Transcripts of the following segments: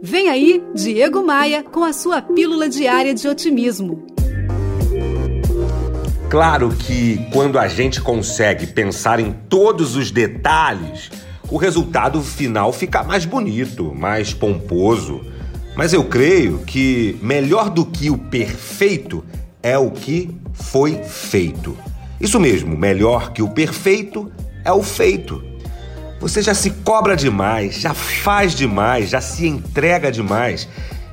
Vem aí, Diego Maia, com a sua pílula diária de otimismo. Claro que quando a gente consegue pensar em todos os detalhes, o resultado final fica mais bonito, mais pomposo. Mas eu creio que melhor do que o perfeito é o que foi feito. Isso mesmo, melhor que o perfeito é o feito. Você já se cobra demais, já faz demais, já se entrega demais.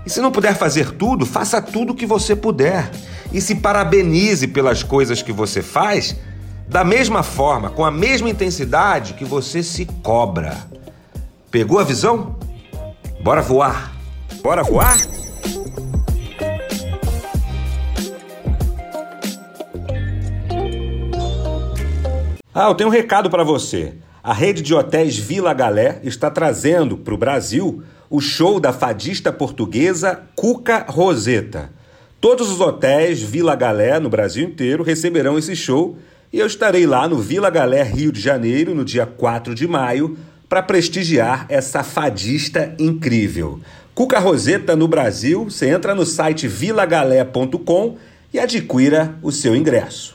E se não puder fazer tudo, faça tudo o que você puder. E se parabenize pelas coisas que você faz, da mesma forma, com a mesma intensidade que você se cobra. Pegou a visão? Bora voar! Bora voar? Ah, eu tenho um recado para você. A rede de hotéis Vila Galé está trazendo para o Brasil o show da fadista portuguesa Cuca Roseta. Todos os hotéis Vila Galé no Brasil inteiro receberão esse show e eu estarei lá no Vila Galé, Rio de Janeiro, no dia 4 de maio, para prestigiar essa fadista incrível. Cuca Roseta no Brasil, você entra no site vilagalé.com e adquira o seu ingresso.